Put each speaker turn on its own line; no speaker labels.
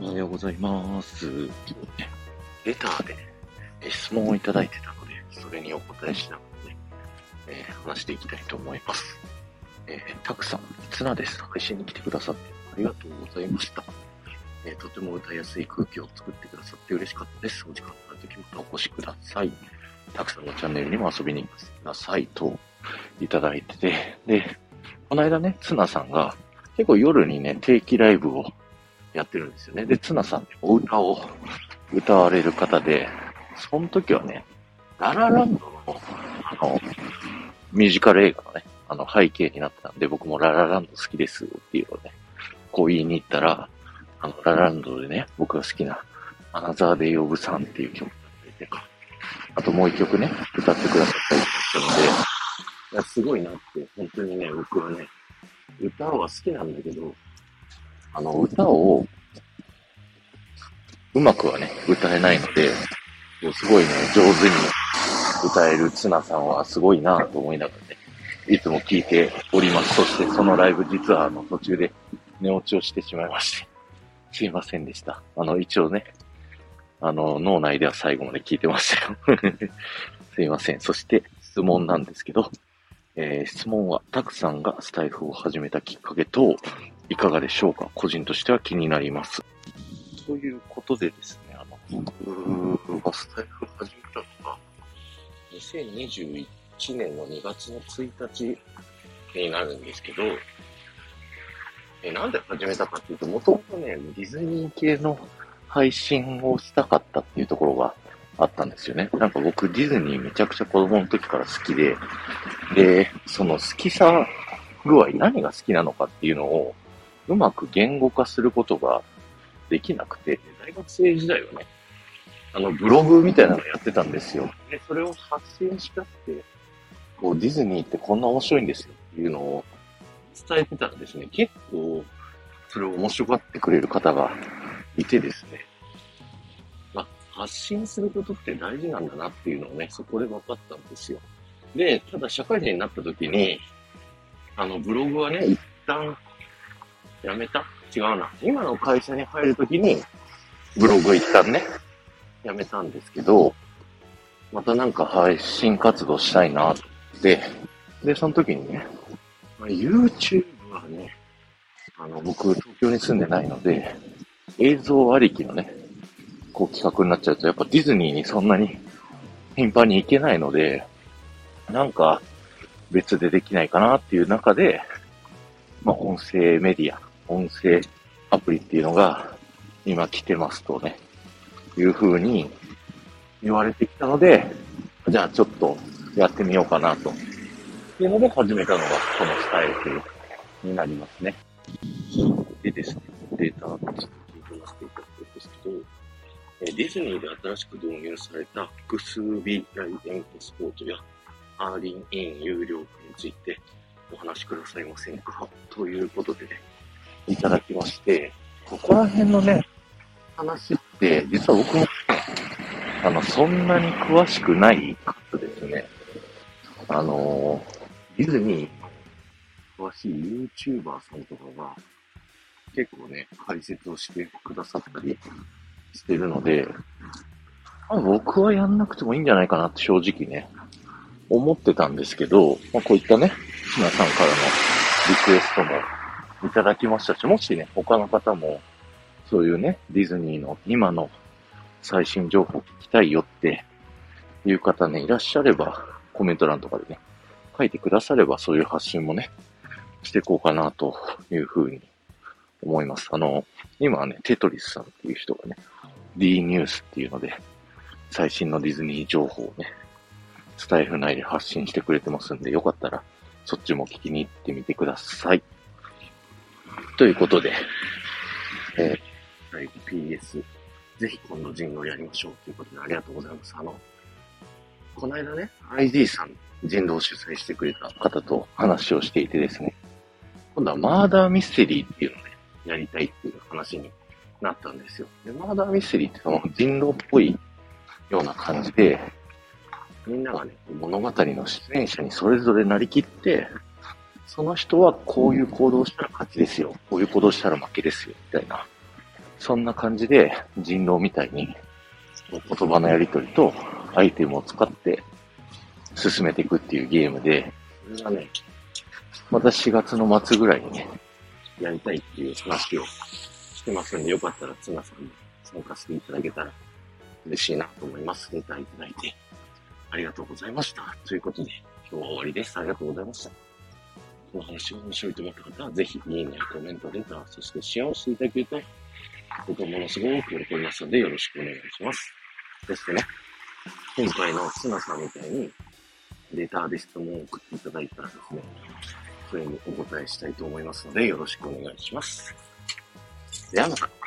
おはようございます。今日ね、レターでえ質問をいただいてたので、それにお答えしながらね、えー話していきたいと思います。えーたくさん、ツナです。配信に来てくださってありがとうございました。えーとても歌いやすい空気を作ってくださって嬉しかったです。お時間のある時またお越しください。たくさんのチャンネルにも遊びに来てくださいといただいてて、で、この間ね、ツナさんが結構夜にね、定期ライブをやってるんですよね。で、ツナさんお歌を歌われる方で、その時はね、ララランドの、あの、ミュージカル映画のね、あの背景になってたんで、僕もララランド好きですっていうのをね、こう言いに行ったら、あの、ララランドでね、僕が好きな、アナザーデイオブサンっていう曲が出て、あともう一曲ね、歌ってくださったりしたので、いや、すごいなって、本当にね、僕はね、歌は好きなんだけど、あの、歌を、うまくはね、歌えないので、もうすごいね、上手に歌えるツナさんはすごいなと思いながらね、いつも聞いております。そしてそのライブ実はあの途中で寝落ちをしてしまいまして、すいませんでした。あの、一応ね、あの、脳内では最後まで聞いてましたよ。すいません。そして質問なんですけど、えー質問は、たくさんがスタイフを始めたきっかけと、いかがでしょうか？個人としては気になります。ということでですね、あの、僕がスタイフを始めたのが、2021年の2月の1日になるんですけど、えなんで始めたかっていうと、もともとね、ディズニー系の配信をしたかったっていうところがあったんですよね。なんか僕ディズニーめちゃくちゃ子供の時から好きで、で、その好きさ具合、何が好きなのかっていうのをうまく言語化することができなくて、大学生時代はね、あの、ブログみたいなのやってたんですよ。で、それを発信したくて、こう、ディズニーってこんな面白いんですよっていうのを伝えてたんですね。結構、それを面白がってくれる方がいてですね。まあ、発信することって大事なんだなっていうのをね、そこで分かったんですよ。で、ただ社会人になった時に、あの、ブログはね、一旦、やめた？違うな。今の会社に入る時に、ブログ一旦ね、やめたんですけど、またなんか配信活動したいなって、で、その時にね、まあ YouTube はね、あの、僕、東京に住んでないので、映像ありきのね、こう企画になっちゃうと、やっぱディズニーにそんなに頻繁に行けないので、なんか別でできないかなっていう中で、まあ、音声メディア、音声アプリっていうのが今来てますとね、いう風に言われてきたので、じゃあちょっとやってみようかなと。っていうので始めたのがこのスタイルになりますね。でですね、データをちょっと聞いてましていただくんですけど、ディズニーで新しく導入された複数日来園スポートやアーリンイン有料化についてお話しくださいませんか？ということでね、いただきまして、ここら辺のね、話って、実は僕もね、あの、そんなに詳しくないかったですね。あのー、ディズニー詳しい YouTuber さんとかが、結構ね、解説をしてくださったりしてるので、まあ、僕はやんなくてもいいんじゃないかなって正直ね、思ってたんですけど、まあ、こういったね、皆さんからのリクエストもいただきましたし、もしね、他の方も、そういうね、ディズニーの今の最新情報聞きたいよっていう方ね、いらっしゃれば、コメント欄とかでね、書いてくだされば、そういう発信もね、していこうかなというふうに思います。あの、今はね、テトリスさんっていう人がね、D ニュースっていうので、最新のディズニー情報をね、スタイフ内で発信してくれてますんで、よかったら、そっちも聞きに行ってみてください。ということで、えー、ライブ PS、ぜひ今度人狼やりましょうということでありがとうございます。あの、この間ね、ID さん、人狼主催してくれた方と話をしていてですね、今度はマーダーミステリーっていうのをね、やりたいっていう話になったんですよ。で、マーダーミステリーってその人狼っぽいような感じで、みんながね、物語の出演者にそれぞれなりきって、その人はこういう行動をしたら勝ちですよ。こういう行動をしたら負けですよ。みたいなそんな感じで人狼みたいに言葉のやりとりとアイテムを使って進めていくっていうゲームで、それがね、また4月の末ぐらいにね、やりたいっていう話をしてますんで、よかったらツナさんに参加していただけたら嬉しいなと思います。レターいただいて。ありがとうございました。ということで、今日は終わりです。ありがとうございました。この話が面白いと思った方は、ぜひ、いいね、コメント、レター、そしてシェアをしていただけると、僕はものすごく喜びますので、よろしくお願いします。そしてね、今回のツナさんみたいに、レターで質問を送っていただいたらですね、それにお答えしたいと思いますので、よろしくお願いします。ではまた。